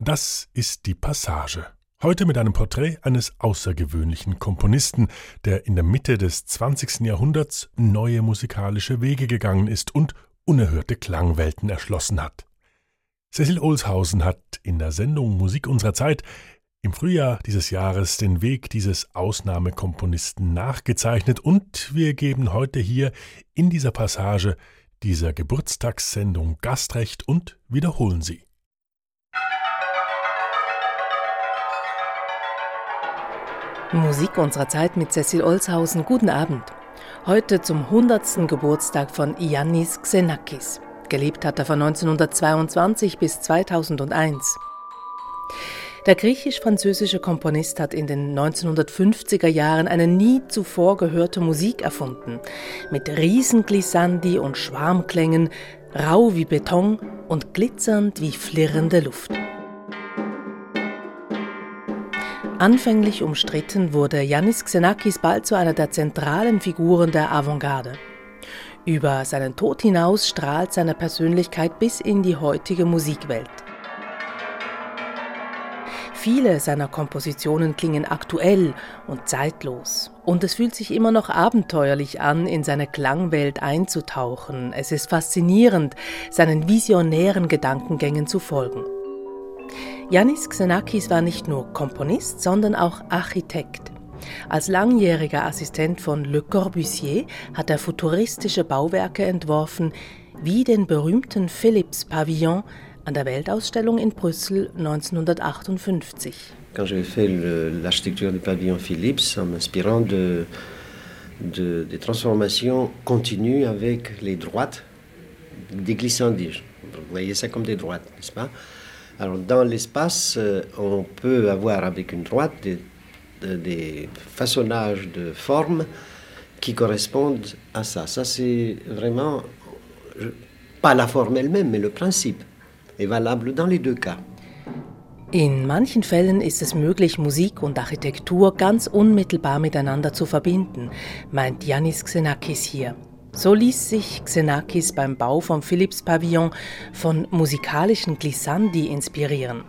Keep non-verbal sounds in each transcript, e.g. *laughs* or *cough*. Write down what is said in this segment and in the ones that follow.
Das ist die Passage. Heute mit einem Porträt eines außergewöhnlichen Komponisten, der in der Mitte des 20. Jahrhunderts neue musikalische Wege gegangen ist und unerhörte Klangwelten erschlossen hat. Cecil Olshausen hat in der Sendung Musik unserer Zeit im Frühjahr dieses Jahres den Weg dieses Ausnahmekomponisten nachgezeichnet und wir geben heute hier in dieser Passage dieser Geburtstagssendung Gastrecht und wiederholen sie. Musik unserer Zeit mit Cecil Olshausen. Guten Abend. Heute zum 100. Geburtstag von Iannis Xenakis. Gelebt hat er von 1922 bis 2001. Der griechisch-französische Komponist hat in den 1950er Jahren eine nie zuvor gehörte Musik erfunden. Mit Riesenglissandi und Schwarmklängen, rau wie Beton und glitzernd wie flirrende Luft. Anfänglich umstritten wurde Yannis Xenakis bald zu einer der zentralen Figuren der Avantgarde. Über seinen Tod hinaus strahlt seine Persönlichkeit bis in die heutige Musikwelt. Viele seiner Kompositionen klingen aktuell und zeitlos. Und es fühlt sich immer noch abenteuerlich an, in seine Klangwelt einzutauchen. Es ist faszinierend, seinen visionären Gedankengängen zu folgen. Yannis Xenakis war nicht nur Komponist, sondern auch Architekt. Als langjähriger Assistent von Le Corbusier hat er futuristische Bauwerke entworfen, wie den berühmten Philips Pavillon an der Weltausstellung in Brüssel 1958. Quand j'ai fait l'architecture du pavillon Philips en m'inspirant de, de, des transformations continues avec les droites, des glissandiges. Vous voyez ça comme des droites, n'est-ce pas Alors dans l'espace, euh, on peut avoir avec une droite des, des façonnages de formes qui correspondent à ça. Ça c'est vraiment, pas la forme elle-même, mais le principe est valable dans les deux cas. In manchen Fällen ist es möglich, Musik und Architektur ganz unmittelbar miteinander zu verbinden, meint Yanis Xenakis hier. So ließ sich Xenakis beim Bau vom Philips-Pavillon von musikalischen Glissandi inspirieren.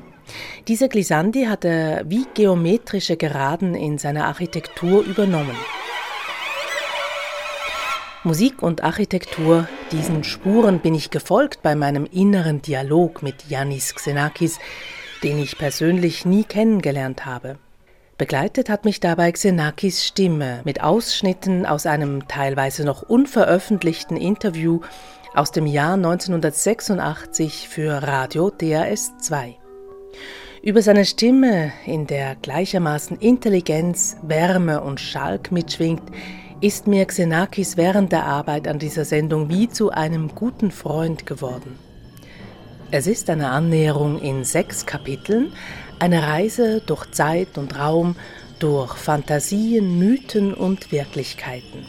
Diese Glissandi hat er wie geometrische Geraden in seiner Architektur übernommen. Musik und Architektur, diesen Spuren bin ich gefolgt bei meinem inneren Dialog mit Yannis Xenakis, den ich persönlich nie kennengelernt habe. Begleitet hat mich dabei Xenakis Stimme mit Ausschnitten aus einem teilweise noch unveröffentlichten Interview aus dem Jahr 1986 für Radio DRS 2. Über seine Stimme, in der gleichermaßen Intelligenz, Wärme und Schalk mitschwingt, ist mir Xenakis während der Arbeit an dieser Sendung wie zu einem guten Freund geworden. Es ist eine Annäherung in sechs Kapiteln, eine Reise durch Zeit und Raum, durch Fantasien, Mythen und Wirklichkeiten.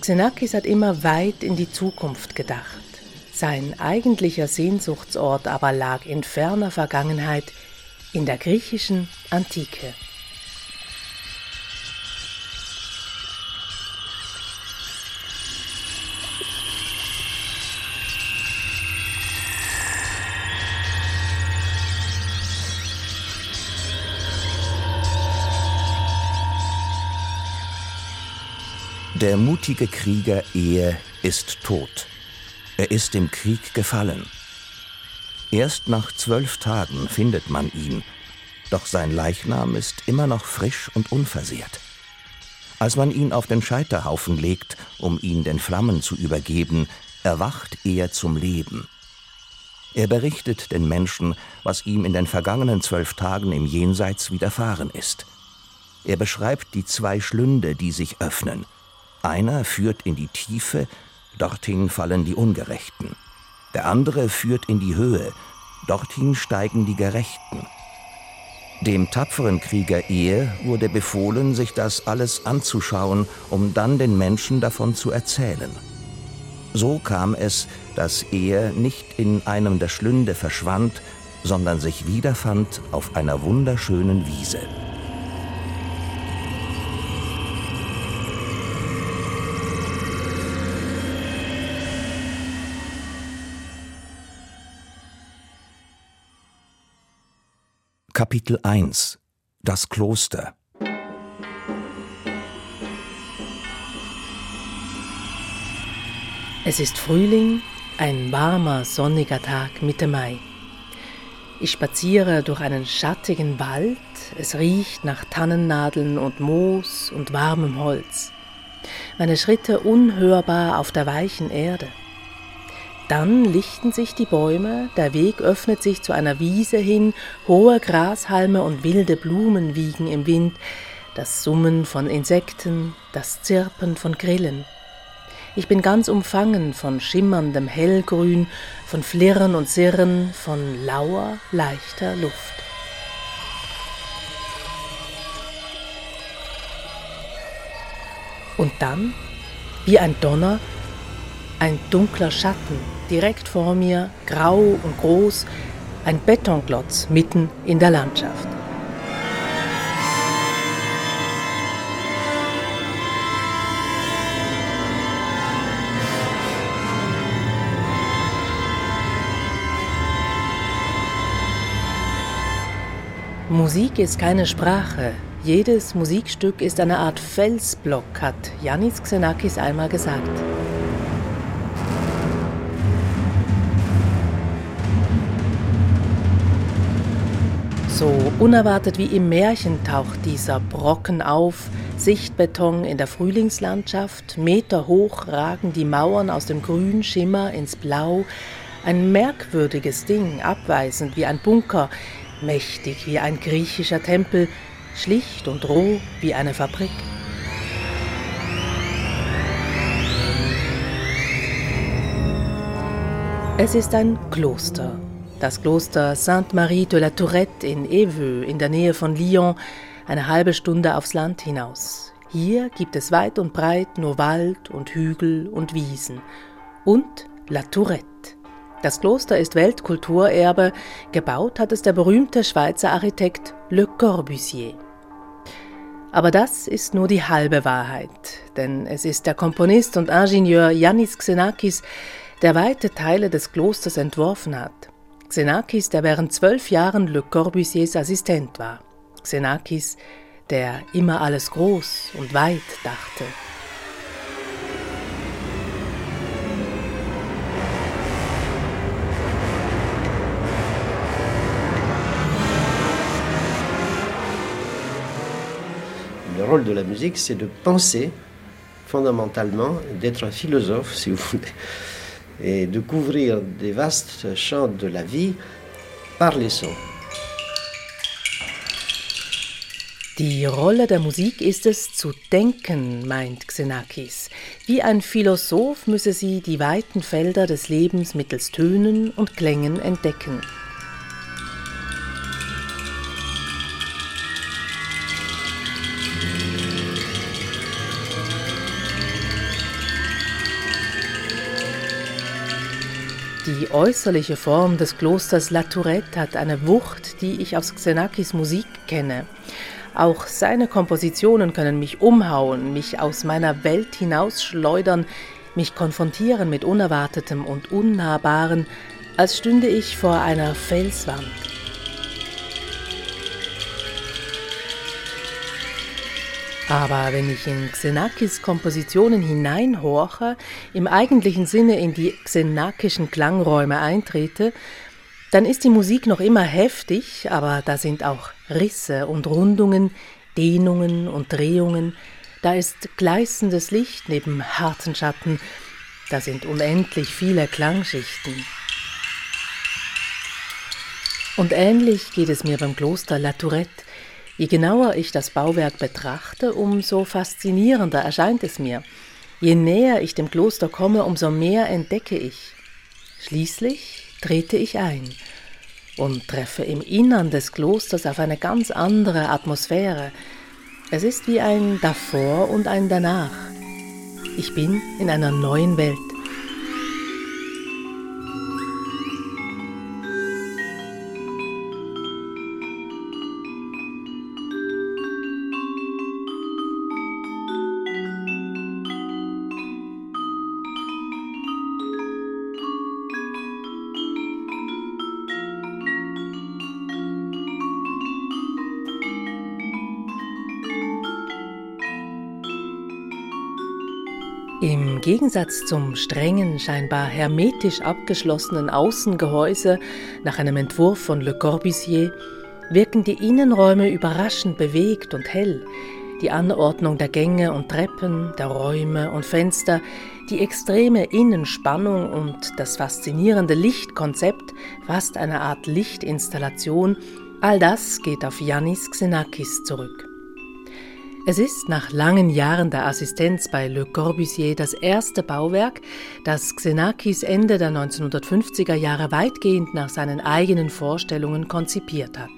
Xenakis hat immer weit in die Zukunft gedacht. Sein eigentlicher Sehnsuchtsort aber lag in ferner Vergangenheit in der griechischen Antike. Der mutige Krieger Ehe ist tot. Er ist im Krieg gefallen. Erst nach zwölf Tagen findet man ihn, doch sein Leichnam ist immer noch frisch und unversehrt. Als man ihn auf den Scheiterhaufen legt, um ihn den Flammen zu übergeben, erwacht er zum Leben. Er berichtet den Menschen, was ihm in den vergangenen zwölf Tagen im Jenseits widerfahren ist. Er beschreibt die zwei Schlünde, die sich öffnen – einer führt in die Tiefe, dorthin fallen die Ungerechten. Der andere führt in die Höhe, dorthin steigen die Gerechten. Dem tapferen Krieger Ehe wurde befohlen, sich das alles anzuschauen, um dann den Menschen davon zu erzählen. So kam es, dass er nicht in einem der Schlünde verschwand, sondern sich wiederfand auf einer wunderschönen Wiese. Kapitel 1 Das Kloster Es ist Frühling, ein warmer, sonniger Tag Mitte Mai. Ich spaziere durch einen schattigen Wald, es riecht nach Tannennadeln und Moos und warmem Holz. Meine Schritte unhörbar auf der weichen Erde. Dann lichten sich die Bäume, der Weg öffnet sich zu einer Wiese hin, hohe Grashalme und wilde Blumen wiegen im Wind, das Summen von Insekten, das Zirpen von Grillen. Ich bin ganz umfangen von schimmerndem Hellgrün, von Flirren und Sirren, von lauer, leichter Luft. Und dann, wie ein Donner, ein dunkler Schatten, direkt vor mir, grau und groß, ein Betonklotz mitten in der Landschaft. Musik ist keine Sprache. Jedes Musikstück ist eine Art Felsblock, hat Yannis Xenakis einmal gesagt. So unerwartet wie im Märchen taucht dieser Brocken auf, Sichtbeton in der Frühlingslandschaft, meterhoch ragen die Mauern aus dem Grünschimmer ins Blau, ein merkwürdiges Ding, abweisend wie ein Bunker, mächtig wie ein griechischer Tempel, schlicht und roh wie eine Fabrik. Es ist ein Kloster, das Kloster Sainte-Marie de la Tourette in Eveux in der Nähe von Lyon, eine halbe Stunde aufs Land hinaus. Hier gibt es weit und breit nur Wald und Hügel und Wiesen und La Tourette. Das Kloster ist Weltkulturerbe, gebaut hat es der berühmte Schweizer Architekt Le Corbusier. Aber das ist nur die halbe Wahrheit, denn es ist der Komponist und Ingenieur Yannis Xenakis, der weite Teile des Klosters entworfen hat. Xenakis, der während zwölf Jahren Le Corbusiers Assistent war. Xenakis, der immer alles groß und weit dachte. Le rôle de la musique, c'est de penser fondamentalement, d'être un philosophe, si vous voulez et de couvrir des vastes champs de la vie par les sons. Die Rolle der Musik ist es, zu denken, meint Xenakis. Wie ein Philosoph müsse sie die weiten Felder des Lebens mittels Tönen und Klängen entdecken. Die äußerliche Form des Klosters La Tourette hat eine Wucht, die ich aus Xenakis Musik kenne. Auch seine Kompositionen können mich umhauen, mich aus meiner Welt hinausschleudern, mich konfrontieren mit Unerwartetem und Unnahbaren, als stünde ich vor einer Felswand. Aber wenn ich in Xenakis Kompositionen hineinhorche, im eigentlichen Sinne in die xenakischen Klangräume eintrete, dann ist die Musik noch immer heftig, aber da sind auch Risse und Rundungen, Dehnungen und Drehungen, da ist gleißendes Licht neben harten Schatten, da sind unendlich viele Klangschichten. Und ähnlich geht es mir beim Kloster La Tourette, Je genauer ich das Bauwerk betrachte, umso faszinierender erscheint es mir. Je näher ich dem Kloster komme, umso mehr entdecke ich. Schließlich trete ich ein und treffe im Innern des Klosters auf eine ganz andere Atmosphäre. Es ist wie ein davor und ein danach. Ich bin in einer neuen Welt. Gegensatz zum strengen, scheinbar hermetisch abgeschlossenen Außengehäuse nach einem Entwurf von Le Corbusier wirken die Innenräume überraschend bewegt und hell. Die Anordnung der Gänge und Treppen, der Räume und Fenster, die extreme Innenspannung und das faszinierende Lichtkonzept, fast eine Art Lichtinstallation, all das geht auf Yannis Xenakis zurück. Es ist nach langen Jahren der Assistenz bei Le Corbusier das erste Bauwerk, das Xenakis Ende der 1950er Jahre weitgehend nach seinen eigenen Vorstellungen konzipiert hat.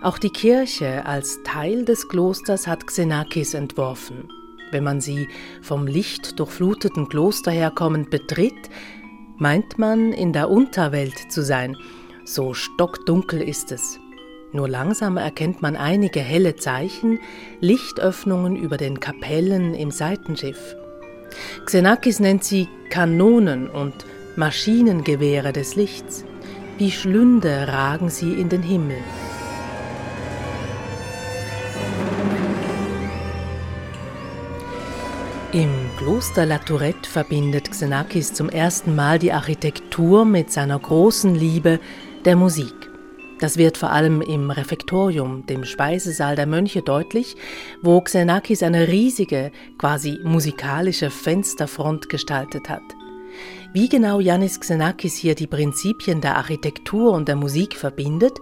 Auch die Kirche als Teil des Klosters hat Xenakis entworfen. Wenn man sie vom Licht durchfluteten Kloster herkommend betritt, meint man in der Unterwelt zu sein, so stockdunkel ist es. Nur langsam erkennt man einige helle Zeichen, Lichtöffnungen über den Kapellen im Seitenschiff. Xenakis nennt sie Kanonen und Maschinengewehre des Lichts. Wie Schlünde ragen sie in den Himmel. Im Kloster La Tourette verbindet Xenakis zum ersten Mal die Architektur mit seiner großen Liebe der Musik. Das wird vor allem im Refektorium, dem Speisesaal der Mönche, deutlich, wo Xenakis eine riesige, quasi musikalische Fensterfront gestaltet hat. Wie genau Yannis Xenakis hier die Prinzipien der Architektur und der Musik verbindet,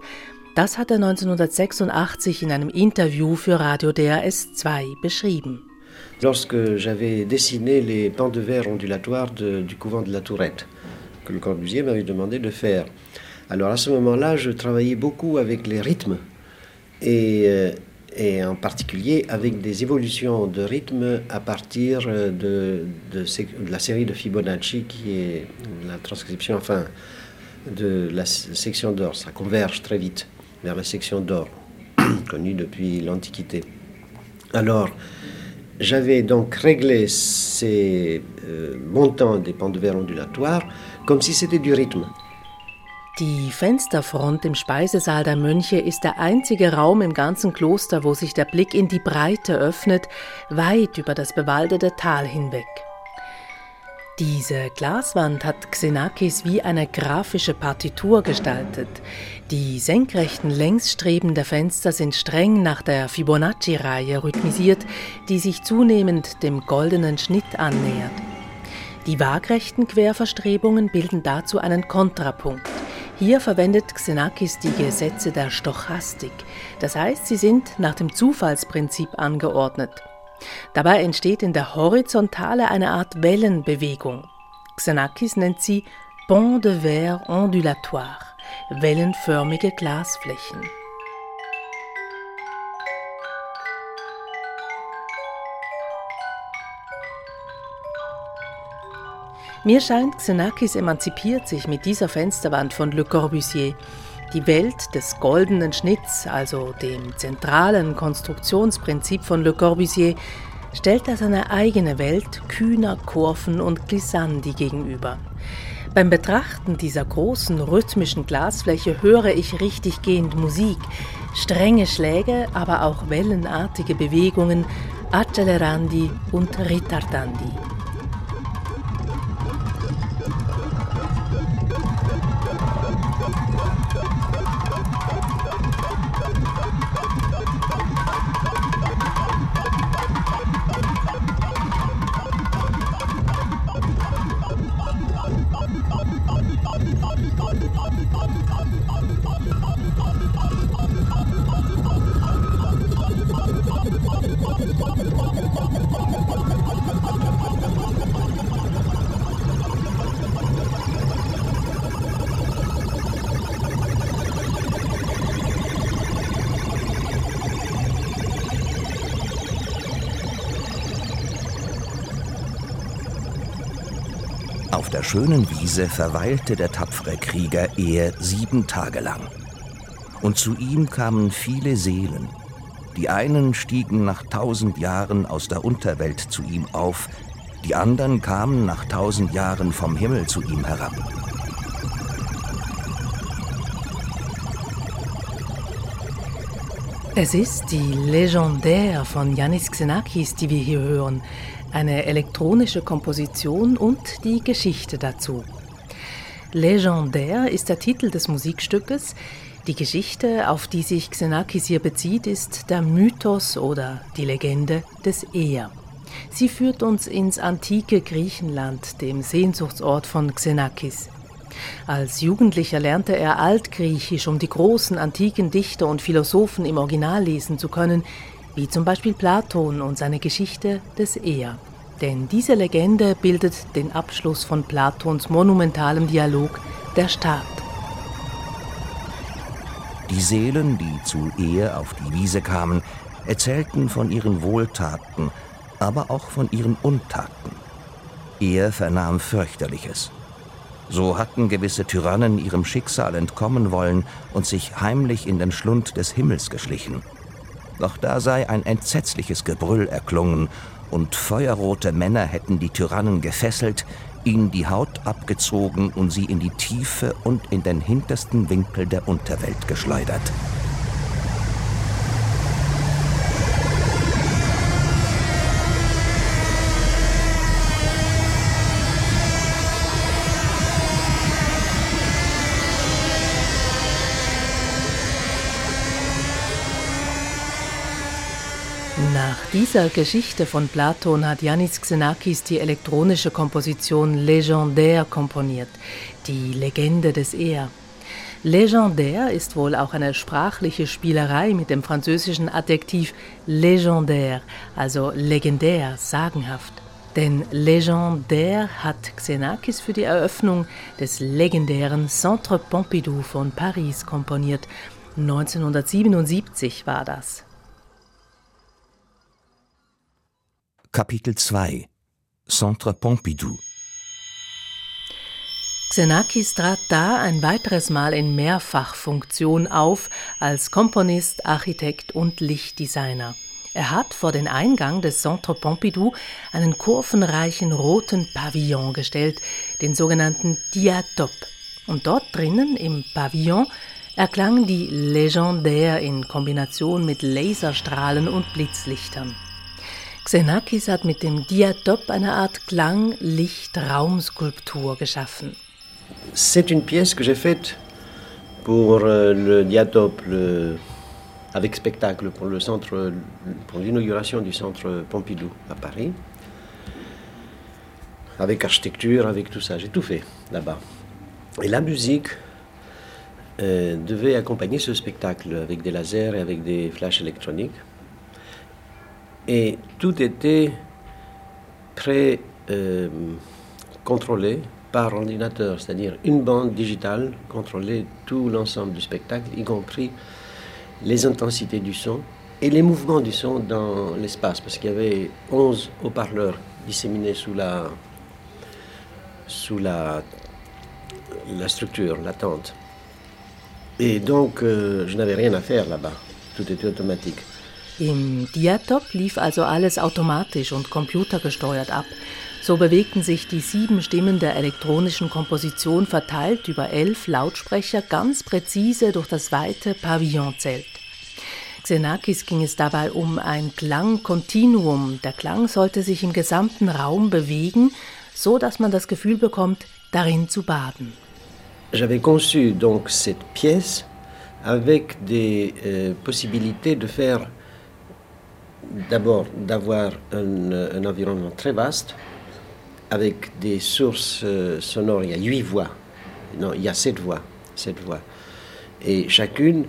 das hat er 1986 in einem Interview für Radio DRS 2 beschrieben. Lorsque j'avais dessiné les pans de verre ondulatoires de, du couvent de la Tourette, que le Corbusier m'avait demandé de faire, Alors à ce moment-là, je travaillais beaucoup avec les rythmes et, euh, en particulier avec des évolutions de rythme à partir de, de, de, la série de Fibonacci qui est la transcription, enfin, de la section d'or. Ça converge très vite vers la section d'or, *clears throat* connue depuis l'Antiquité. Alors, j'avais donc réglé ces euh, montants des pans de verre ondulatoires comme si c'était du rythme. Die Fensterfront im Speisesaal der Mönche ist der einzige Raum im ganzen Kloster, wo sich der Blick in die Breite öffnet, weit über das bewaldete Tal hinweg. Diese Glaswand hat Xenakis wie eine grafische Partitur gestaltet. Die senkrechten Längsstreben der Fenster sind streng nach der Fibonacci-Reihe rhythmisiert, die sich zunehmend dem goldenen Schnitt annähert. Die waagrechten Querverstrebungen bilden dazu einen Kontrapunkt. Hier verwendet Xenakis die Gesetze der Stochastik, das heißt, sie sind nach dem Zufallsprinzip angeordnet. Dabei entsteht in der Horizontale eine Art Wellenbewegung. Xenakis nennt sie Pont de verre ondulatoire, wellenförmige Glasflächen. Mir scheint, Xenakis emanzipiert sich mit dieser Fensterwand von Le Corbusier. Die Welt des goldenen Schnitts, also dem zentralen Konstruktionsprinzip von Le Corbusier, stellt er seine eigene Welt kühner Kurven und Glissandi gegenüber. Beim Betrachten dieser großen rhythmischen Glasfläche höre ich richtig gehend Musik, strenge Schläge, aber auch wellenartige Bewegungen, accelerandi und ritardandi. Schönen Wiese verweilte der tapfere Krieger eher sieben Tage lang. Und zu ihm kamen viele Seelen. Die einen stiegen nach tausend Jahren aus der Unterwelt zu ihm auf, die anderen kamen nach tausend Jahren vom Himmel zu ihm herab. Es ist die Legendär von Yannis Xenakis, die wir hier hören. Eine elektronische Komposition und die Geschichte dazu. Legendär ist der Titel des Musikstückes. Die Geschichte, auf die sich Xenakis hier bezieht, ist der Mythos oder die Legende des Eher. Sie führt uns ins antike Griechenland, dem Sehnsuchtsort von Xenakis. Als Jugendlicher lernte er Altgriechisch, um die großen antiken Dichter und Philosophen im Original lesen zu können, wie zum Beispiel Platon und seine Geschichte des Eher. Denn diese Legende bildet den Abschluss von Platons monumentalem Dialog Der Staat. Die Seelen, die zu Ehe auf die Wiese kamen, erzählten von ihren Wohltaten, aber auch von ihren Untaten. Er vernahm fürchterliches. So hatten gewisse Tyrannen ihrem Schicksal entkommen wollen und sich heimlich in den Schlund des Himmels geschlichen. Doch da sei ein entsetzliches Gebrüll erklungen, und feuerrote Männer hätten die Tyrannen gefesselt, ihnen die Haut abgezogen und sie in die Tiefe und in den hintersten Winkel der Unterwelt geschleudert. Dieser Geschichte von Platon hat Yannis Xenakis die elektronische Komposition Légendaire komponiert, die Legende des Er. Légendaire ist wohl auch eine sprachliche Spielerei mit dem französischen Adjektiv légendaire, also legendär, sagenhaft. Denn Légendaire hat Xenakis für die Eröffnung des legendären Centre Pompidou von Paris komponiert. 1977 war das. Kapitel 2 Centre Pompidou Xenakis trat da ein weiteres Mal in Mehrfachfunktion auf als Komponist, Architekt und Lichtdesigner. Er hat vor den Eingang des Centre Pompidou einen kurvenreichen roten Pavillon gestellt, den sogenannten Diatop. Und dort drinnen im Pavillon erklang die Legendär in Kombination mit Laserstrahlen und Blitzlichtern. Xenakis hat mit dem Diatop eine Art Klang-Licht-Raumskulptur geschaffen. C'est une pièce que j'ai faite pour euh, le Diatop, avec spectacle pour l'inauguration du centre Pompidou à Paris, avec architecture, avec tout ça. J'ai tout fait là-bas. Et la musique euh, devait accompagner ce spectacle avec des lasers et avec des flashs électroniques. Et tout était pré-contrôlé euh, par ordinateur, c'est-à-dire une bande digitale contrôlait tout l'ensemble du spectacle, y compris les intensités du son et les mouvements du son dans l'espace, parce qu'il y avait 11 haut-parleurs disséminés sous la, sous la, la structure, la tente. Et donc, euh, je n'avais rien à faire là-bas, tout était automatique. Im Diatop lief also alles automatisch und computergesteuert ab. So bewegten sich die sieben Stimmen der elektronischen Komposition verteilt über elf Lautsprecher ganz präzise durch das weite Pavillonzelt. Xenakis ging es dabei um ein Klangkontinuum. Der Klang sollte sich im gesamten Raum bewegen, so dass man das Gefühl bekommt, darin zu baden. J'avais conçu donc cette pièce avec des euh, possibilités de faire d'abord d'avoir un, un, environnement très vaste avec des sources euh, sonores. Il y a huit voix. Non, il y a sept voix. Sept voix. Et chacune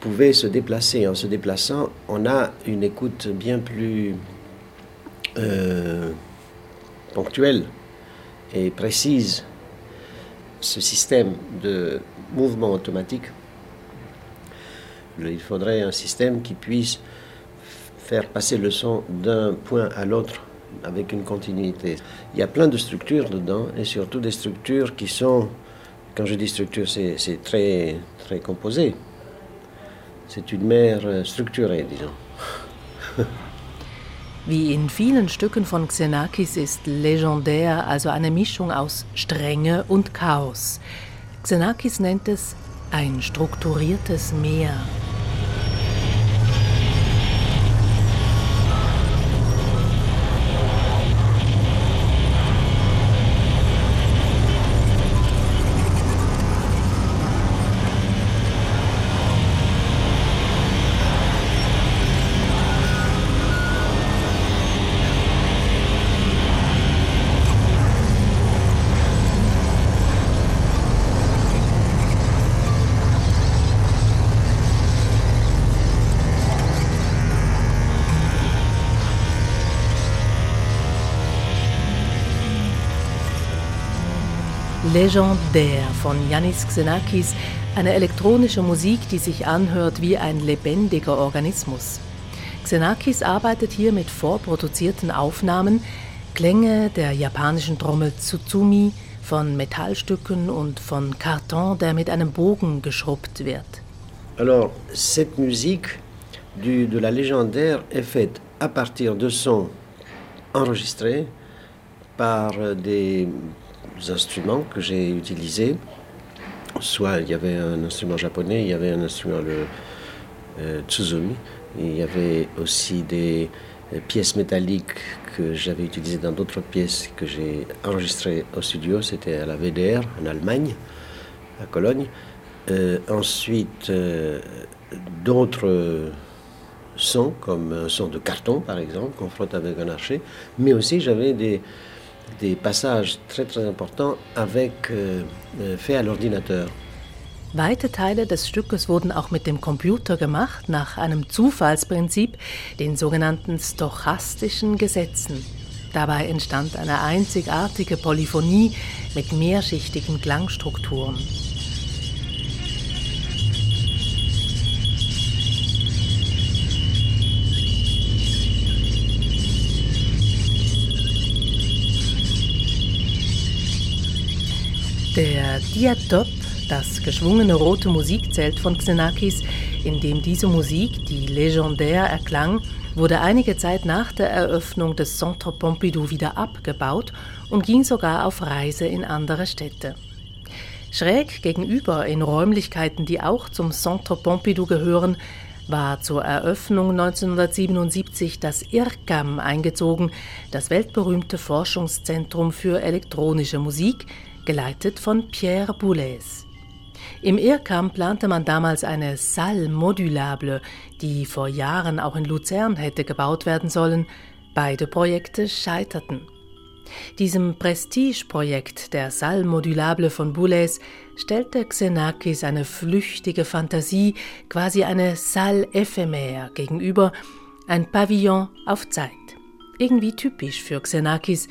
pouvait se déplacer. En se déplaçant, on a une écoute bien plus euh, ponctuelle et précise. Ce système de mouvement automatique, il faudrait un système qui puisse faire passer le son d'un point à l'autre avec une continuité. Il y a plein de structures dedans et surtout des structures qui sont, quand je dis structure, c'est très, très composé. C'est une mer euh, structurée, disons. *laughs* Wie in vielen Stücken von Xenakis ist legendär also eine Mischung aus Strenge und Chaos. Xenakis nennt es ein strukturiertes Meer. Legendaire von Yannis Xenakis, eine elektronische Musik, die sich anhört wie ein lebendiger Organismus. Xenakis arbeitet hier mit vorproduzierten Aufnahmen, Klänge der japanischen Trommel Tsutsumi, von Metallstücken und von Karton, der mit einem Bogen geschrubbt wird. Alors, cette musique du, de la légendaire est faite à partir de sons enregistrés par des instruments que j'ai utilisés. Soit il y avait un instrument japonais, il y avait un instrument le euh, Tsuzumi, il y avait aussi des pièces métalliques que j'avais utilisées dans d'autres pièces que j'ai enregistrées au studio. C'était à la VDR en Allemagne, à Cologne. Euh, ensuite, euh, d'autres sons, comme un son de carton par exemple, qu'on frotte avec un archer, mais aussi j'avais des, des passages très très importants avec, euh, euh, fait à l'ordinateur. Weite Teile des Stückes wurden auch mit dem Computer gemacht, nach einem Zufallsprinzip, den sogenannten stochastischen Gesetzen. Dabei entstand eine einzigartige Polyphonie mit mehrschichtigen Klangstrukturen. Der Diatop, das geschwungene rote Musikzelt von Xenakis, in dem diese Musik, die legendär erklang, wurde einige Zeit nach der Eröffnung des Centre Pompidou wieder abgebaut und ging sogar auf Reise in andere Städte. Schräg gegenüber in Räumlichkeiten, die auch zum Centre Pompidou gehören, war zur Eröffnung 1977 das IRCAM eingezogen, das weltberühmte Forschungszentrum für elektronische Musik, geleitet von Pierre Boulez. Im IRCAM plante man damals eine Salle modulable, die vor Jahren auch in Luzern hätte gebaut werden sollen. Beide Projekte scheiterten. Diesem Prestige-Projekt der Salle modulable von Boulez stellte Xenakis eine flüchtige Fantasie, quasi eine Salle éphémère gegenüber, ein Pavillon auf Zeit. Irgendwie typisch für Xenakis,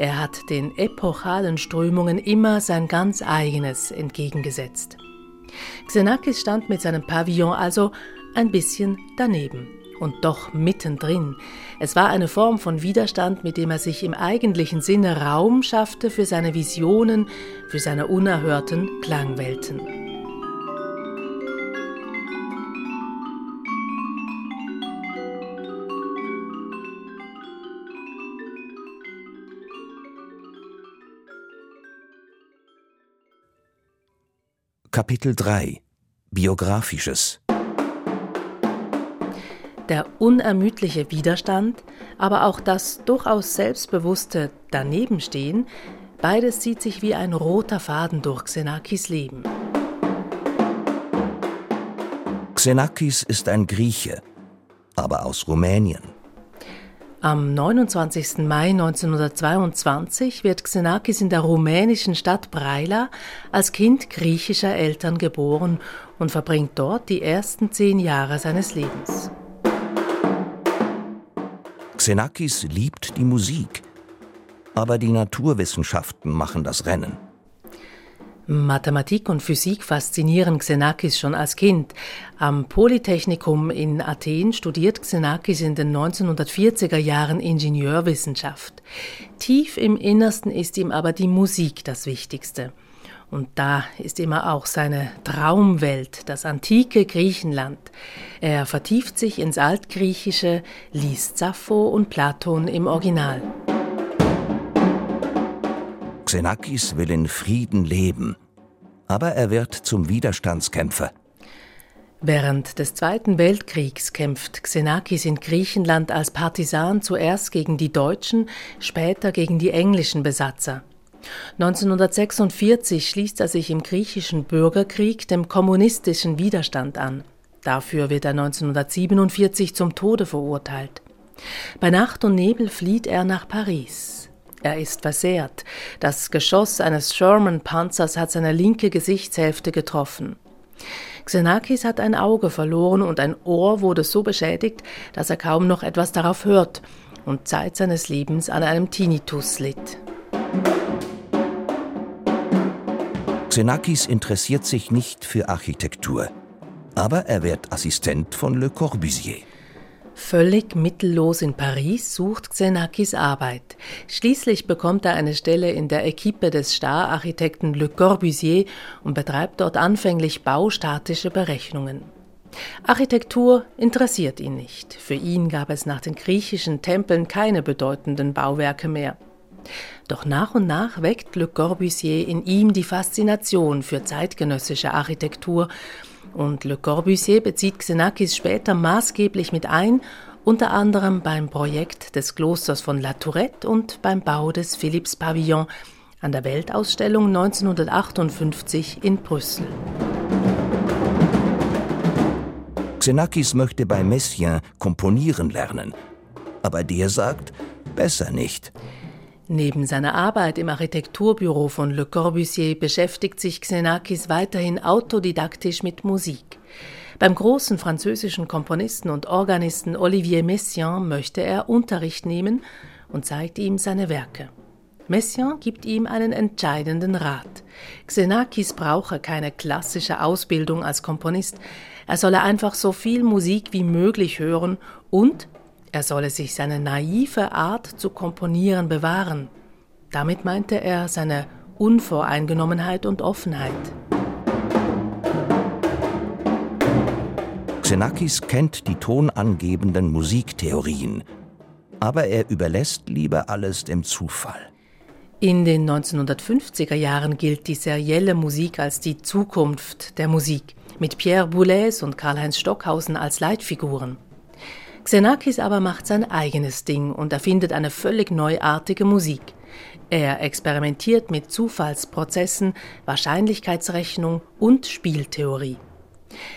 er hat den epochalen Strömungen immer sein ganz eigenes entgegengesetzt. Xenakis stand mit seinem Pavillon also ein bisschen daneben und doch mittendrin. Es war eine Form von Widerstand, mit dem er sich im eigentlichen Sinne Raum schaffte für seine Visionen, für seine unerhörten Klangwelten. Kapitel 3 Biografisches Der unermüdliche Widerstand, aber auch das durchaus selbstbewusste Danebenstehen, beides zieht sich wie ein roter Faden durch Xenakis Leben. Xenakis ist ein Grieche, aber aus Rumänien. Am 29. Mai 1922 wird Xenakis in der rumänischen Stadt Braila als Kind griechischer Eltern geboren und verbringt dort die ersten zehn Jahre seines Lebens. Xenakis liebt die Musik, aber die Naturwissenschaften machen das Rennen. Mathematik und Physik faszinieren Xenakis schon als Kind. Am Polytechnikum in Athen studiert Xenakis in den 1940er Jahren Ingenieurwissenschaft. Tief im Innersten ist ihm aber die Musik das Wichtigste. Und da ist immer auch seine Traumwelt, das antike Griechenland. Er vertieft sich ins Altgriechische, liest Sappho und Platon im Original. Xenakis will in Frieden leben, aber er wird zum Widerstandskämpfer. Während des Zweiten Weltkriegs kämpft Xenakis in Griechenland als Partisan zuerst gegen die Deutschen, später gegen die englischen Besatzer. 1946 schließt er sich im griechischen Bürgerkrieg dem kommunistischen Widerstand an. Dafür wird er 1947 zum Tode verurteilt. Bei Nacht und Nebel flieht er nach Paris. Er ist versehrt. Das Geschoss eines Sherman-Panzers hat seine linke Gesichtshälfte getroffen. Xenakis hat ein Auge verloren und ein Ohr wurde so beschädigt, dass er kaum noch etwas darauf hört und Zeit seines Lebens an einem Tinnitus litt. Xenakis interessiert sich nicht für Architektur, aber er wird Assistent von Le Corbusier. Völlig mittellos in Paris sucht Xenakis Arbeit. Schließlich bekommt er eine Stelle in der Equipe des Star-Architekten Le Corbusier und betreibt dort anfänglich baustatische Berechnungen. Architektur interessiert ihn nicht. Für ihn gab es nach den griechischen Tempeln keine bedeutenden Bauwerke mehr. Doch nach und nach weckt Le Corbusier in ihm die Faszination für zeitgenössische Architektur und Le Corbusier bezieht Xenakis später maßgeblich mit ein, unter anderem beim Projekt des Klosters von La Tourette und beim Bau des Philips Pavillon an der Weltausstellung 1958 in Brüssel. Xenakis möchte bei Messiaen komponieren lernen, aber der sagt, besser nicht. Neben seiner Arbeit im Architekturbüro von Le Corbusier beschäftigt sich Xenakis weiterhin autodidaktisch mit Musik. Beim großen französischen Komponisten und Organisten Olivier Messiaen möchte er Unterricht nehmen und zeigt ihm seine Werke. Messiaen gibt ihm einen entscheidenden Rat. Xenakis brauche keine klassische Ausbildung als Komponist, er solle einfach so viel Musik wie möglich hören und er solle sich seine naive Art zu komponieren bewahren. Damit meinte er seine Unvoreingenommenheit und Offenheit. Xenakis kennt die tonangebenden Musiktheorien, aber er überlässt lieber alles dem Zufall. In den 1950er Jahren gilt die serielle Musik als die Zukunft der Musik, mit Pierre Boulez und Karl-Heinz Stockhausen als Leitfiguren. Xenakis aber macht sein eigenes Ding und erfindet eine völlig neuartige Musik. Er experimentiert mit Zufallsprozessen, Wahrscheinlichkeitsrechnung und Spieltheorie.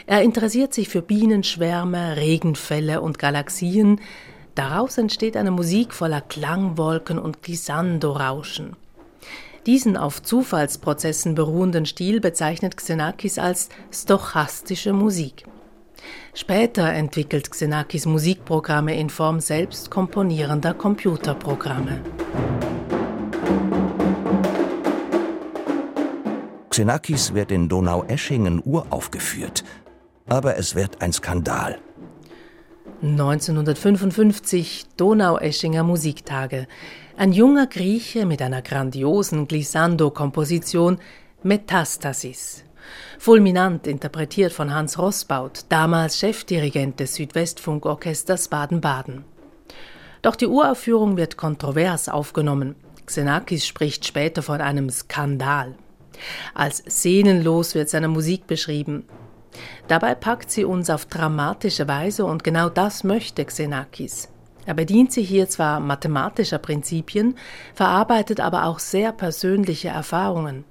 Er interessiert sich für Bienenschwärme, Regenfälle und Galaxien. Daraus entsteht eine Musik voller Klangwolken und Glissando-Rauschen. Diesen auf Zufallsprozessen beruhenden Stil bezeichnet Xenakis als stochastische Musik. Später entwickelt Xenakis Musikprogramme in Form selbst komponierender Computerprogramme. Xenakis wird in Donaueschingen uraufgeführt, aber es wird ein Skandal. 1955 Donaueschinger Musiktage. Ein junger Grieche mit einer grandiosen Glissando-Komposition Metastasis fulminant interpretiert von Hans Rossbaut, damals Chefdirigent des Südwestfunkorchesters Baden-Baden. Doch die Uraufführung wird kontrovers aufgenommen. Xenakis spricht später von einem Skandal. Als sehnenlos wird seine Musik beschrieben. Dabei packt sie uns auf dramatische Weise und genau das möchte Xenakis. Er bedient sich hier zwar mathematischer Prinzipien, verarbeitet aber auch sehr persönliche Erfahrungen.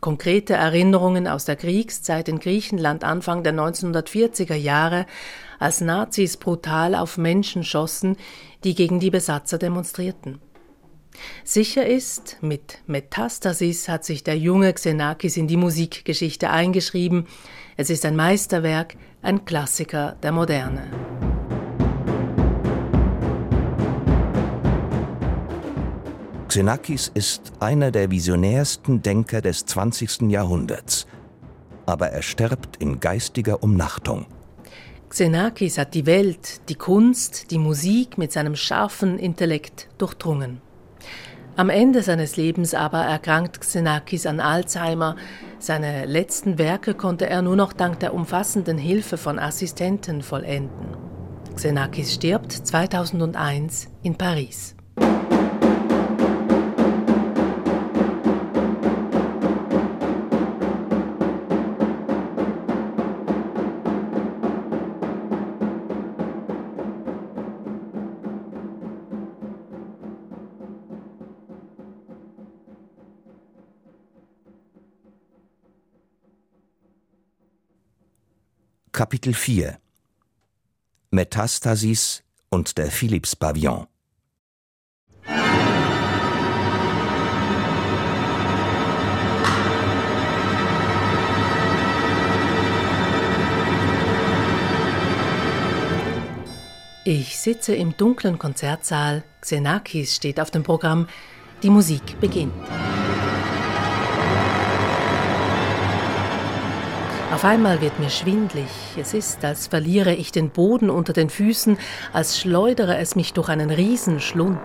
Konkrete Erinnerungen aus der Kriegszeit in Griechenland Anfang der 1940er Jahre, als Nazis brutal auf Menschen schossen, die gegen die Besatzer demonstrierten. Sicher ist, mit Metastasis hat sich der junge Xenakis in die Musikgeschichte eingeschrieben. Es ist ein Meisterwerk, ein Klassiker der Moderne. Xenakis ist einer der visionärsten Denker des 20. Jahrhunderts. Aber er stirbt in geistiger Umnachtung. Xenakis hat die Welt, die Kunst, die Musik mit seinem scharfen Intellekt durchdrungen. Am Ende seines Lebens aber erkrankt Xenakis an Alzheimer. Seine letzten Werke konnte er nur noch dank der umfassenden Hilfe von Assistenten vollenden. Xenakis stirbt 2001 in Paris. Kapitel 4 Metastasis und der Philips-Pavillon. Ich sitze im dunklen Konzertsaal, Xenakis steht auf dem Programm, die Musik beginnt. Auf einmal wird mir schwindlig. Es ist, als verliere ich den Boden unter den Füßen, als schleudere es mich durch einen Riesenschlund.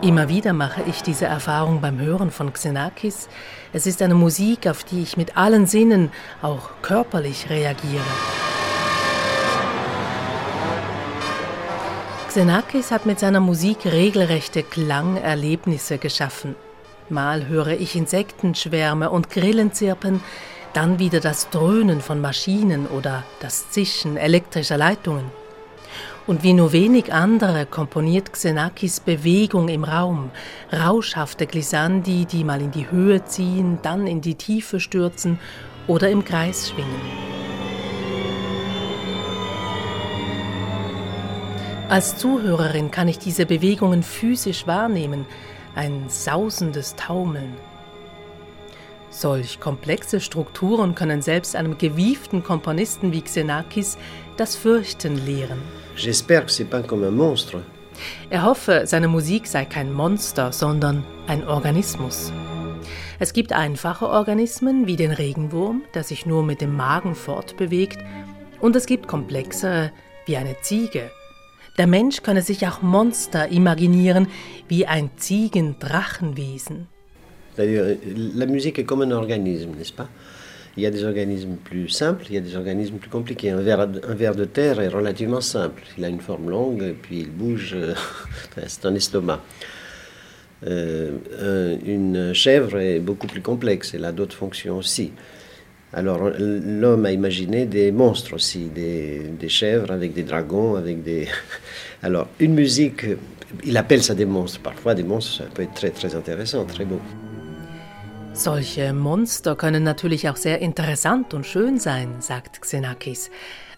Immer wieder mache ich diese Erfahrung beim Hören von Xenakis. Es ist eine Musik, auf die ich mit allen Sinnen, auch körperlich reagiere. Xenakis hat mit seiner Musik regelrechte Klangerlebnisse geschaffen. Mal höre ich Insektenschwärme und Grillen zirpen, dann wieder das Dröhnen von Maschinen oder das Zischen elektrischer Leitungen. Und wie nur wenig andere komponiert Xenakis Bewegung im Raum, rauschhafte Glissandi, die mal in die Höhe ziehen, dann in die Tiefe stürzen oder im Kreis schwingen. Als Zuhörerin kann ich diese Bewegungen physisch wahrnehmen, ein sausendes Taumeln. Solch komplexe Strukturen können selbst einem gewieften Komponisten wie Xenakis das Fürchten lehren. J'espère que c'est pas comme un monstre. Er hoffe, seine Musik sei kein Monster, sondern ein Organismus. Es gibt einfache Organismen wie den Regenwurm, der sich nur mit dem Magen fortbewegt, und es gibt komplexere wie eine Ziege. Der Mensch könne sich auch Monster imaginieren wie ein Ziegendrachenwesen. La musique est comme un organisme, n'est-ce pas Il y a des organismes plus simples, il y a des organismes plus compliqués. Un ver, un ver de terre est relativement simple. Il a une forme longue, et puis il bouge. *laughs* c'est un estomac. Euh, une chèvre est beaucoup plus complexe, elle a d'autres fonctions aussi. Alors l'homme a imaginé des monstres aussi, des, des, chèvres avec des dragons, avec des... *laughs* Alors une musique, il appelle ça des monstres. Parfois des monstres, ça peut être très très intéressant, très beau. Solche Monster können natürlich auch sehr interessant und schön sein, sagt Xenakis.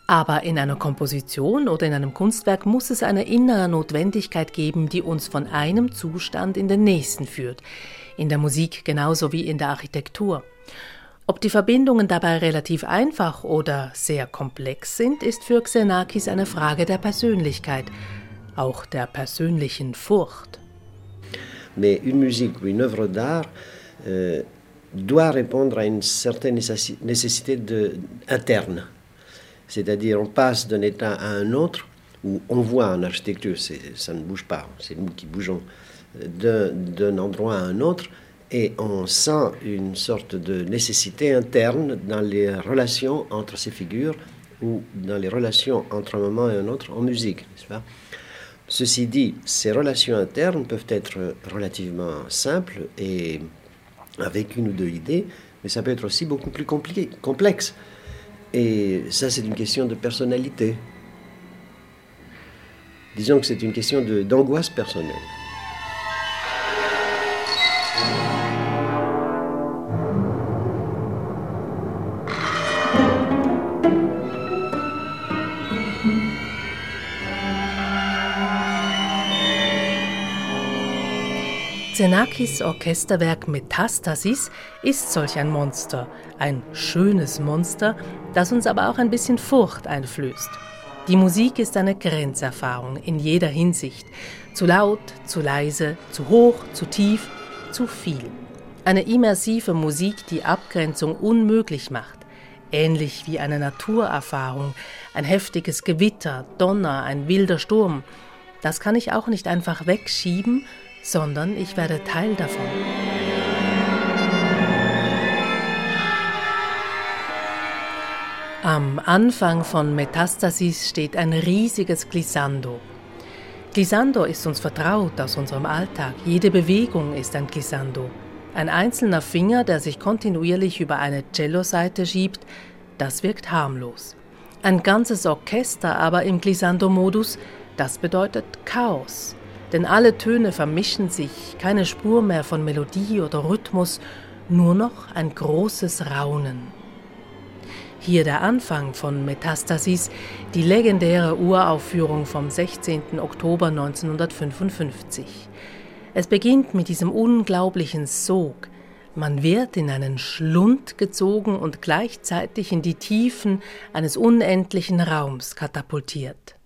Aber in einer Komposition oder in einem Kunstwerk muss es eine innere Notwendigkeit geben, die uns von einem Zustand in den nächsten führt. In der Musik genauso wie in der Architektur. Ob die Verbindungen dabei relativ einfach oder sehr komplex sind, ist für Xenakis eine Frage der Persönlichkeit, auch der persönlichen Furcht. Mais une musique ou une œuvre d'art euh, doit répondre à une certaine nécessité de, interne. C'est-à-dire, on passe d'un état à un autre, où on voit en architecture, ça ne bouge pas, c'est nous qui bougeons d'un endroit à un autre, et on sent une sorte de nécessité interne dans les relations entre ces figures ou dans les relations entre un moment et un autre en musique, n'est-ce Ceci dit, ces relations internes peuvent être relativement simples et avec une ou deux idées, mais ça peut être aussi beaucoup plus compliqué, complexe. Et ça, c'est une question de personnalité. Disons que c'est une question d'angoisse personnelle. Xenakis Orchesterwerk Metastasis ist solch ein Monster, ein schönes Monster, das uns aber auch ein bisschen Furcht einflößt. Die Musik ist eine Grenzerfahrung in jeder Hinsicht. Zu laut, zu leise, zu hoch, zu tief, zu viel. Eine immersive Musik, die Abgrenzung unmöglich macht. Ähnlich wie eine Naturerfahrung, ein heftiges Gewitter, Donner, ein wilder Sturm. Das kann ich auch nicht einfach wegschieben, sondern ich werde Teil davon. Am Anfang von Metastasis steht ein riesiges Glissando. Glissando ist uns vertraut aus unserem Alltag. Jede Bewegung ist ein Glissando. Ein einzelner Finger, der sich kontinuierlich über eine Celloseite schiebt, das wirkt harmlos. Ein ganzes Orchester aber im Glissando-Modus, das bedeutet Chaos denn alle Töne vermischen sich, keine Spur mehr von Melodie oder Rhythmus, nur noch ein großes Raunen. Hier der Anfang von Metastasis, die legendäre Uraufführung vom 16. Oktober 1955. Es beginnt mit diesem unglaublichen Sog. Man wird in einen Schlund gezogen und gleichzeitig in die Tiefen eines unendlichen Raums katapultiert.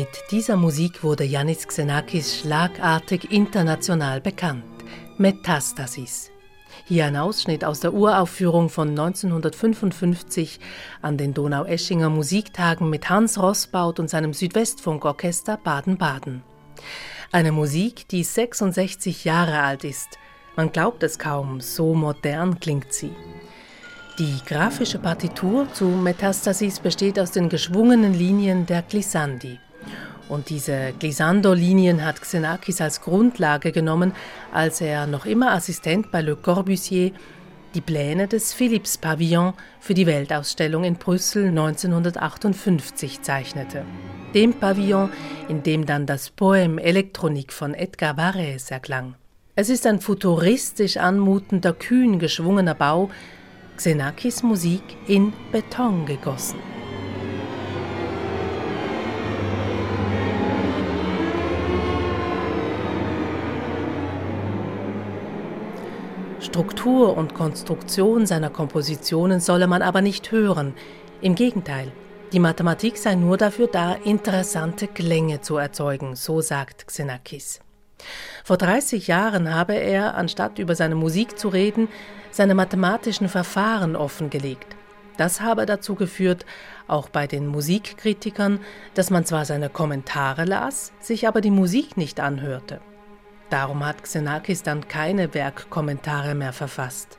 Mit dieser Musik wurde Yannis Xenakis schlagartig international bekannt. Metastasis. Hier ein Ausschnitt aus der Uraufführung von 1955 an den Donaueschinger Musiktagen mit Hans Rossbaut und seinem Südwestfunkorchester Baden-Baden. Eine Musik, die 66 Jahre alt ist. Man glaubt es kaum, so modern klingt sie. Die grafische Partitur zu Metastasis besteht aus den geschwungenen Linien der Glissandi. Und diese Glissando-Linien hat Xenakis als Grundlage genommen, als er noch immer Assistent bei Le Corbusier die Pläne des Philips-Pavillon für die Weltausstellung in Brüssel 1958 zeichnete. Dem Pavillon, in dem dann das Poem Elektronik von Edgar Varese erklang. Es ist ein futuristisch anmutender, kühn geschwungener Bau, Xenakis Musik in Beton gegossen. Struktur und Konstruktion seiner Kompositionen solle man aber nicht hören. Im Gegenteil, die Mathematik sei nur dafür da, interessante Klänge zu erzeugen, so sagt Xenakis. Vor 30 Jahren habe er, anstatt über seine Musik zu reden, seine mathematischen Verfahren offengelegt. Das habe dazu geführt, auch bei den Musikkritikern, dass man zwar seine Kommentare las, sich aber die Musik nicht anhörte. Darum hat Xenakis dann keine Werkkommentare mehr verfasst.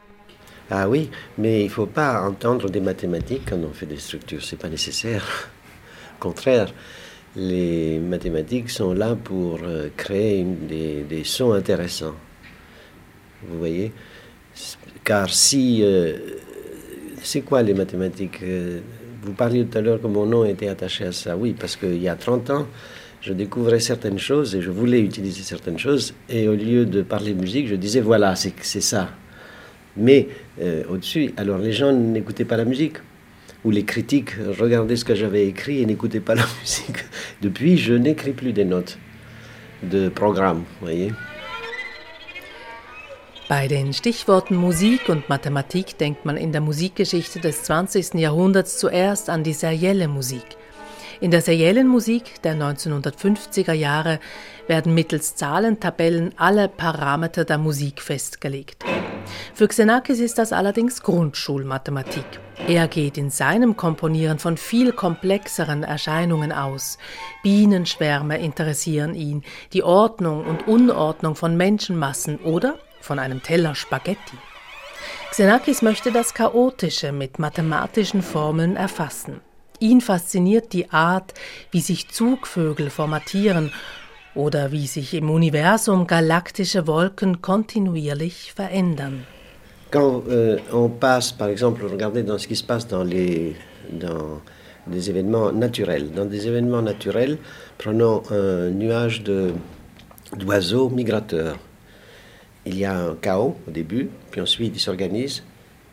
Ah oui, mais il ne faut pas entendre des mathématiques quand on fait des structures, c'est pas nécessaire. Au contraire, les mathématiques sont là pour euh, créer des, sons intéressants. Vous voyez? Car si. Euh, c'est quoi les mathématiques euh, Vous parliez tout à l'heure que mon nom était attaché à ça. Oui, parce qu'il y a 30 ans, je découvrais certaines choses et je voulais utiliser certaines choses. Et au lieu de parler musique, je disais voilà, c'est ça. Mais euh, au-dessus, alors les gens n'écoutaient pas la musique. Ou les critiques regardaient ce que j'avais écrit et n'écoutaient pas *laughs* la musique. Depuis, je n'écris plus des notes de programme, voyez. Bei den Stichworten Musik und Mathematik denkt man in der Musikgeschichte des 20. Jahrhunderts zuerst an die serielle Musik. In der seriellen Musik der 1950er Jahre werden mittels Zahlentabellen alle Parameter der Musik festgelegt. Für Xenakis ist das allerdings Grundschulmathematik. Er geht in seinem Komponieren von viel komplexeren Erscheinungen aus. Bienenschwärme interessieren ihn, die Ordnung und Unordnung von Menschenmassen oder von einem Teller Spaghetti. Xenakis möchte das Chaotische mit mathematischen Formeln erfassen. Ihn fasziniert die Art, wie sich Zugvögel formatieren oder wie sich im Universum galaktische Wolken kontinuierlich verändern. Quand euh, on passe, par exemple, regardez dans ce qui se passe dans les, dans des événements naturels. Dans des événements naturels, prenons un nuage d'oiseaux migrateurs. Il y a un chaos au début, puis ensuite il s'organise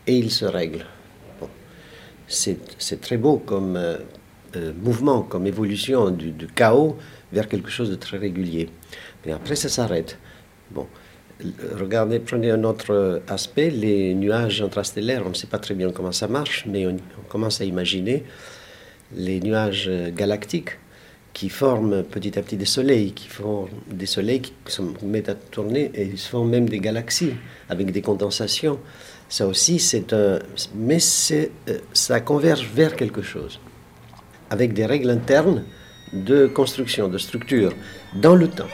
et il se règle c'est très beau comme euh, euh, mouvement, comme évolution du, chaos vers quelque chose de très régulier. Mais après, ça s'arrête. Bon, regardez, prenez un autre aspect, les nuages intrastellaires, on ne sait pas très bien comment ça marche, mais on, commence à imaginer les nuages galactiques qui forment petit à petit des soleils, qui font des soleils qui se mettent à tourner et ils font même des galaxies avec des condensations. Ça aussi, c'est un. Mais euh, ça converge vers quelque chose, avec des règles internes de construction, de structure, dans le temps.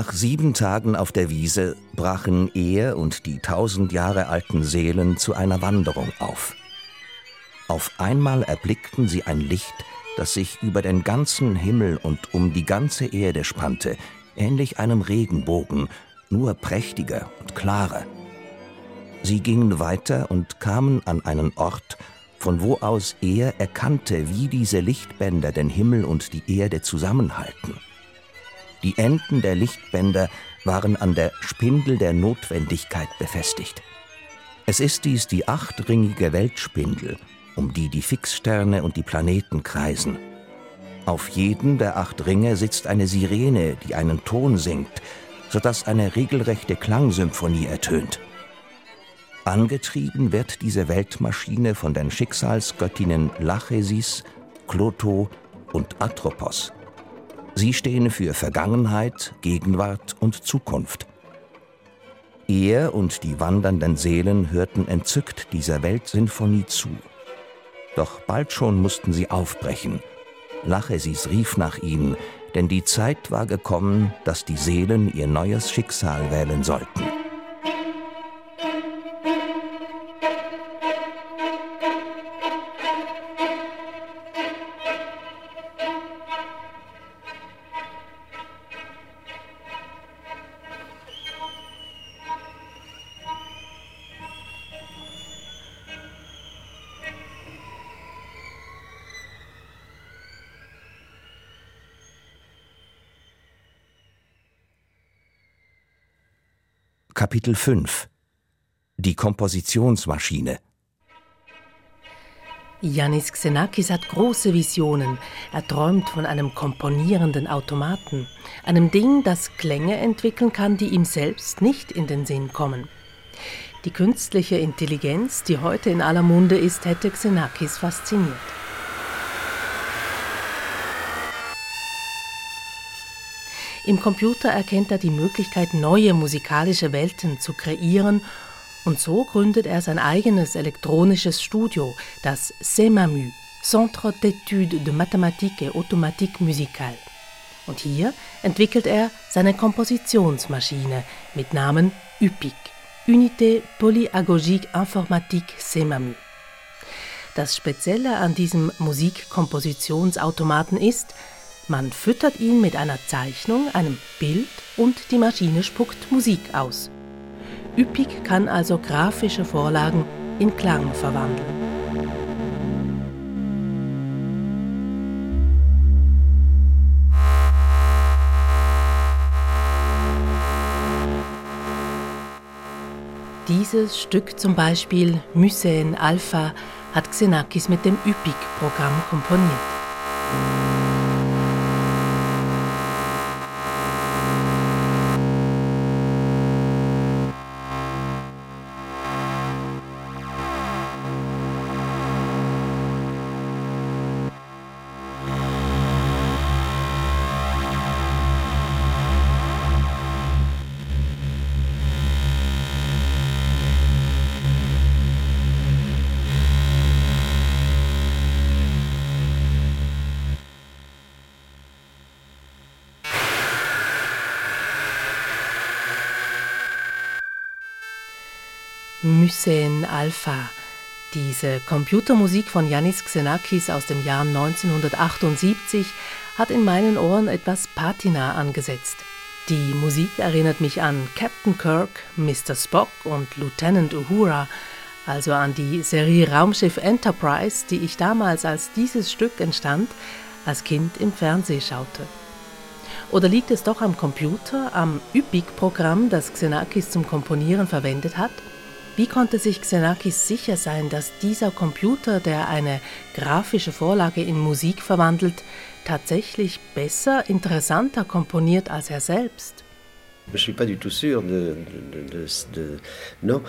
Nach sieben Tagen auf der Wiese brachen er und die tausend Jahre alten Seelen zu einer Wanderung auf. Auf einmal erblickten sie ein Licht, das sich über den ganzen Himmel und um die ganze Erde spannte, ähnlich einem Regenbogen, nur prächtiger und klarer. Sie gingen weiter und kamen an einen Ort, von wo aus er erkannte, wie diese Lichtbänder den Himmel und die Erde zusammenhalten. Die Enden der Lichtbänder waren an der Spindel der Notwendigkeit befestigt. Es ist dies die achtringige Weltspindel, um die die Fixsterne und die Planeten kreisen. Auf jeden der acht Ringe sitzt eine Sirene, die einen Ton singt, sodass eine regelrechte Klangsymphonie ertönt. Angetrieben wird diese Weltmaschine von den Schicksalsgöttinnen Lachesis, Kloto und Atropos. Sie stehen für Vergangenheit, Gegenwart und Zukunft. Er und die wandernden Seelen hörten entzückt dieser Weltsinfonie zu. Doch bald schon mussten sie aufbrechen. Lachesis rief nach ihnen, denn die Zeit war gekommen, dass die Seelen ihr neues Schicksal wählen sollten. Kapitel 5 Die Kompositionsmaschine Yannis Xenakis hat große Visionen. Er träumt von einem komponierenden Automaten, einem Ding, das Klänge entwickeln kann, die ihm selbst nicht in den Sinn kommen. Die künstliche Intelligenz, die heute in aller Munde ist, hätte Xenakis fasziniert. Im Computer erkennt er die Möglichkeit, neue musikalische Welten zu kreieren und so gründet er sein eigenes elektronisches Studio, das CEMAMU, Centre d'études de mathématiques et automatique musicale. Und hier entwickelt er seine Kompositionsmaschine mit Namen UPIC, Unité Polyagogique Informatique CEMAMU. Das Spezielle an diesem Musikkompositionsautomaten ist, man füttert ihn mit einer Zeichnung, einem Bild und die Maschine spuckt Musik aus. Üppig kann also grafische Vorlagen in Klang verwandeln. Dieses Stück zum Beispiel, Mycen Alpha, hat Xenakis mit dem Üppig-Programm komponiert. Mycen Alpha. Diese Computermusik von Yannis Xenakis aus dem Jahr 1978 hat in meinen Ohren etwas Patina angesetzt. Die Musik erinnert mich an Captain Kirk, Mr. Spock und Lieutenant Uhura, also an die Serie Raumschiff Enterprise, die ich damals, als dieses Stück entstand, als Kind im Fernsehen schaute. Oder liegt es doch am Computer, am Üppig-Programm, das Xenakis zum Komponieren verwendet hat? Wie konnte sich Xenakis sicher sein, dass dieser Computer, der eine grafische Vorlage in Musik verwandelt, tatsächlich besser, interessanter komponiert als er selbst? Je ne suis pas du tout sûr de. de, de, de non.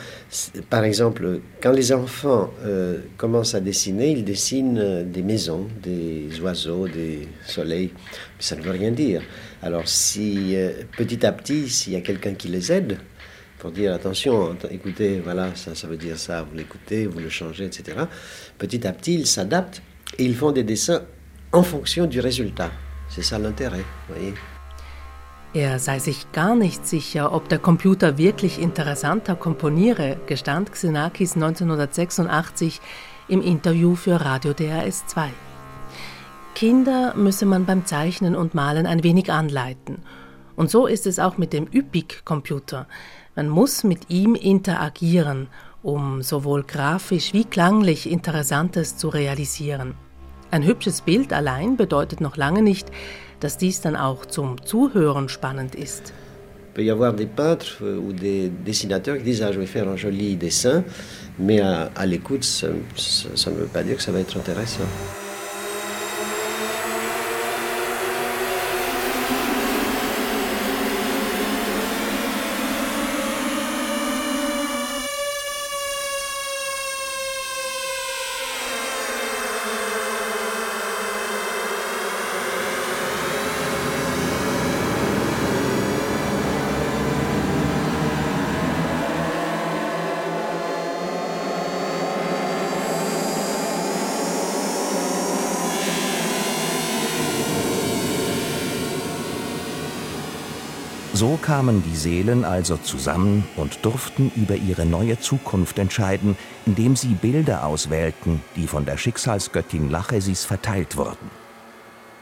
Par exemple, quand les enfants euh, commencent à dessiner, ils dessinent euh, des maisons, des oiseaux, des soleils. Mais ça ne veut rien dire. Alors, si euh, petit à petit, s'il y a quelqu'un qui les aide, pour dire attention, écoutez, voilà, ça, ça veut dire ça, vous l'écoutez, vous le changez, etc. Petit à petit, ils s'adaptent et ils font des dessins en fonction du résultat. C'est ça l'intérêt, voyez. Er sei sich gar nicht sicher, ob der Computer wirklich interessanter komponiere, gestand Xenakis 1986 im Interview für Radio DRS 2. Kinder müsse man beim Zeichnen und Malen ein wenig anleiten. Und so ist es auch mit dem Üppig-Computer. Man muss mit ihm interagieren, um sowohl grafisch wie klanglich Interessantes zu realisieren. Ein hübsches Bild allein bedeutet noch lange nicht, dass dies dann auch zum Zuhören spannend ist. Il peut y avoir des peintres euh, ou des dessinateurs qui disent ah, je vais faire un joli dessin, mais à, à l'écoute, ça ne veut pas dire que ça va être intéressant. So kamen die Seelen also zusammen und durften über ihre neue Zukunft entscheiden, indem sie Bilder auswählten, die von der Schicksalsgöttin Lachesis verteilt wurden.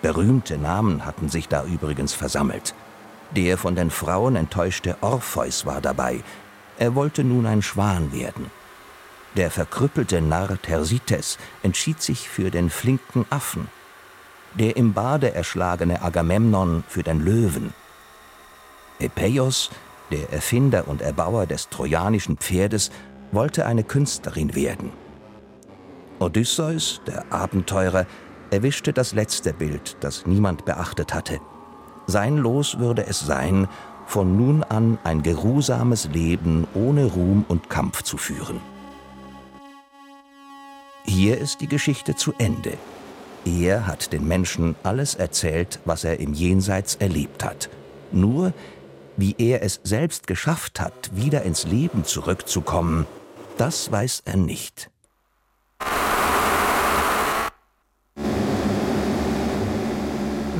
Berühmte Namen hatten sich da übrigens versammelt. Der von den Frauen enttäuschte Orpheus war dabei. Er wollte nun ein Schwan werden. Der verkrüppelte Narr Thersites entschied sich für den flinken Affen. Der im Bade erschlagene Agamemnon für den Löwen Epeios, der Erfinder und Erbauer des trojanischen Pferdes, wollte eine Künstlerin werden. Odysseus, der Abenteurer, erwischte das letzte Bild, das niemand beachtet hatte. Sein Los würde es sein, von nun an ein geruhsames Leben ohne Ruhm und Kampf zu führen. Hier ist die Geschichte zu Ende. Er hat den Menschen alles erzählt, was er im Jenseits erlebt hat. Nur wie er es selbst geschafft hat, wieder ins Leben zurückzukommen, das weiß er nicht.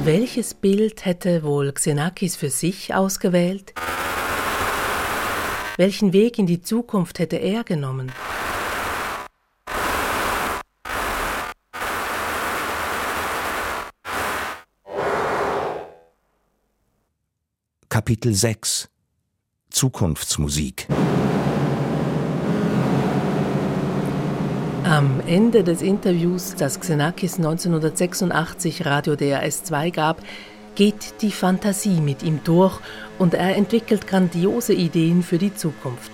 Welches Bild hätte wohl Xenakis für sich ausgewählt? Welchen Weg in die Zukunft hätte er genommen? Kapitel 6 Zukunftsmusik Am Ende des Interviews, das Xenakis 1986 Radio DRS 2 gab, geht die Fantasie mit ihm durch und er entwickelt grandiose Ideen für die Zukunft.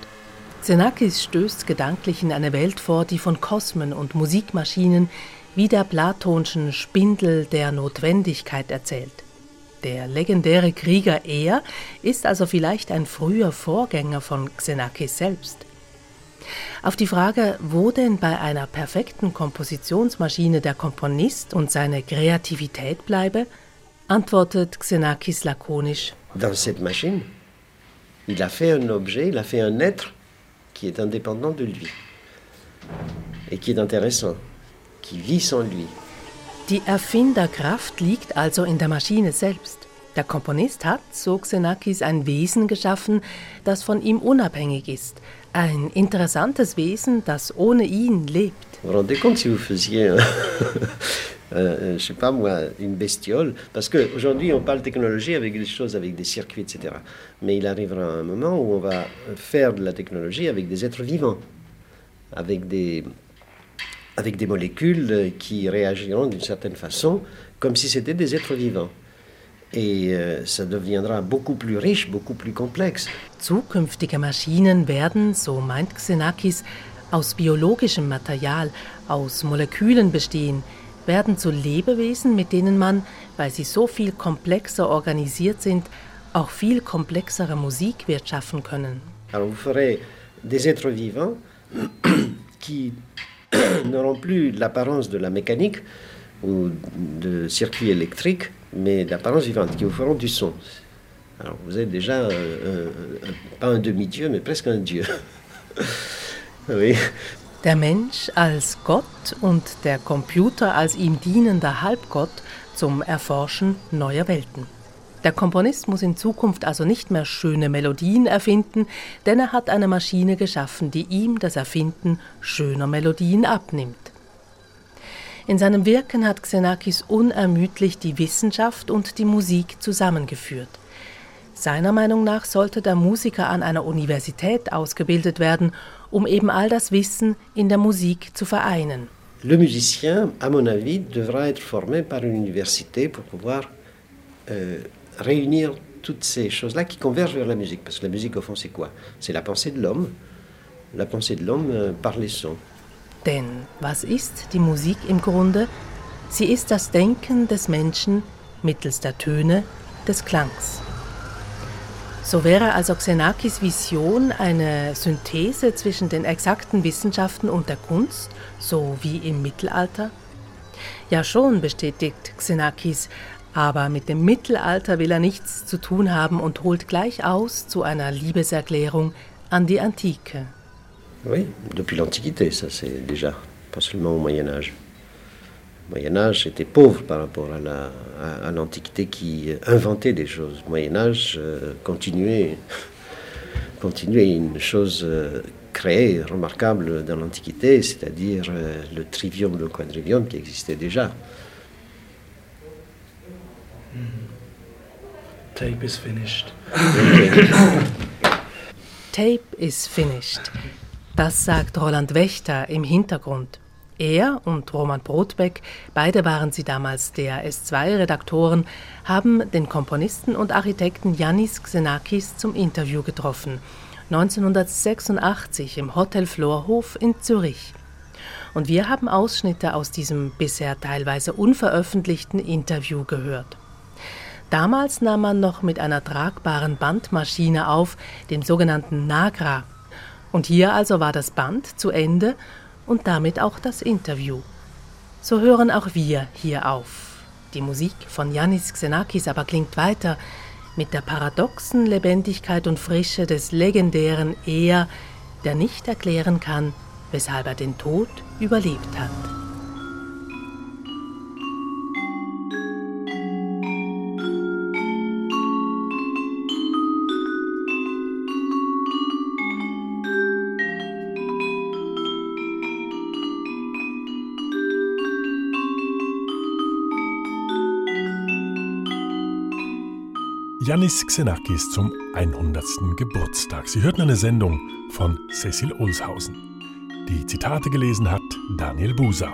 Xenakis stößt gedanklich in eine Welt vor, die von Kosmen und Musikmaschinen wie der platonschen Spindel der Notwendigkeit erzählt. Der legendäre Krieger Er ist also vielleicht ein früher Vorgänger von Xenakis selbst. Auf die Frage, wo denn bei einer perfekten Kompositionsmaschine der Komponist und seine Kreativität bleibe, antwortet Xenakis lakonisch: Dans cette machine, il a fait un objet, il a fait un être qui est indépendant de lui et qui est intéressant, qui vit sans lui. Die Erfinderkraft liegt also in der Maschine selbst. Der Komponist hat, so Xenakis, ein Wesen geschaffen, das von ihm unabhängig ist. Ein interessantes Wesen, das ohne ihn lebt. Vous vous compte si vous faisiez, *laughs* je sais pas moi, une bestiole Parce qu'aujourd'hui, on parle technologie avec des choses, avec des circuits, etc. Mais il arrivera un moment où on va faire de la technologie avec des êtres vivants, avec des, avec des molécules qui réagiront d'une certaine façon, comme si c'était des êtres vivants. Et euh, ça deviendra beaucoup plus riche, beaucoup plus complexe. Zukünftige Maschinen werden, so meint Xenakis, aus biologischem Material, aus Molekülen bestehen, werden zu Lebewesen, mit denen man, weil sie so viel komplexer organisiert sind, auch viel komplexere Musik wird schaffen können. Alors vous ferez des êtres vivants *clears throat* qui *coughs* n'auront plus l'apparence de la mécanique ou de circuits électriques, mais d'apparence vivante, qui vous feront du son. Alors vous êtes déjà euh, euh, pas un demi-dieu, mais presque un dieu. *laughs* oui. Der Mensch als Gott und der Computer als ihm dienender Halbgott zum Erforschen neuer Welten. Der Komponist muss in Zukunft also nicht mehr schöne Melodien erfinden, denn er hat eine Maschine geschaffen, die ihm das Erfinden schöner Melodien abnimmt. In seinem Wirken hat Xenakis unermüdlich die Wissenschaft und die Musik zusammengeführt. Seiner Meinung nach sollte der Musiker an einer Universität ausgebildet werden, um eben all das Wissen in der Musik zu vereinen. Le musicien, à mon avis, devra être formé par une université pour pouvoir euh, réunir toutes ces choses-là qui convergent vers la musique. Parce que la musique, au fond, c'est quoi C'est la pensée de l'homme, la pensée de l'homme euh, par les sons. Denn was ist die Musik im Grunde? Sie ist das Denken des Menschen mittels der Töne des Klangs. So wäre also Xenakis Vision eine Synthese zwischen den exakten Wissenschaften und der Kunst, so wie im Mittelalter? Ja schon, bestätigt Xenakis, aber mit dem Mittelalter will er nichts zu tun haben und holt gleich aus zu einer Liebeserklärung an die Antike. Oui, depuis l'Antiquité, ça c'est déjà, pas seulement au Moyen Âge. Le Moyen Âge était pauvre par rapport à l'Antiquité à, à qui inventait des choses. Le Moyen Âge euh, continuait, *laughs* continuait une chose euh, créée, remarquable dans l'Antiquité, c'est-à-dire euh, le trivium, le quadrivium qui existait déjà. Tape is finished. Tape is finished. Das sagt Roland Wächter im Hintergrund. Er und Roman Brotbeck, beide waren sie damals der S2-Redaktoren, haben den Komponisten und Architekten Yannis Xenakis zum Interview getroffen. 1986 im Hotel Florhof in Zürich. Und wir haben Ausschnitte aus diesem bisher teilweise unveröffentlichten Interview gehört. Damals nahm man noch mit einer tragbaren Bandmaschine auf, dem sogenannten Nagra. Und hier also war das Band zu Ende und damit auch das Interview. So hören auch wir hier auf. Die Musik von Yannis Xenakis aber klingt weiter mit der paradoxen Lebendigkeit und Frische des legendären Er, der nicht erklären kann, weshalb er den Tod überlebt hat. Janis Xenakis zum 100. Geburtstag. Sie hörten eine Sendung von Cecil Olshausen. Die Zitate gelesen hat Daniel Buser.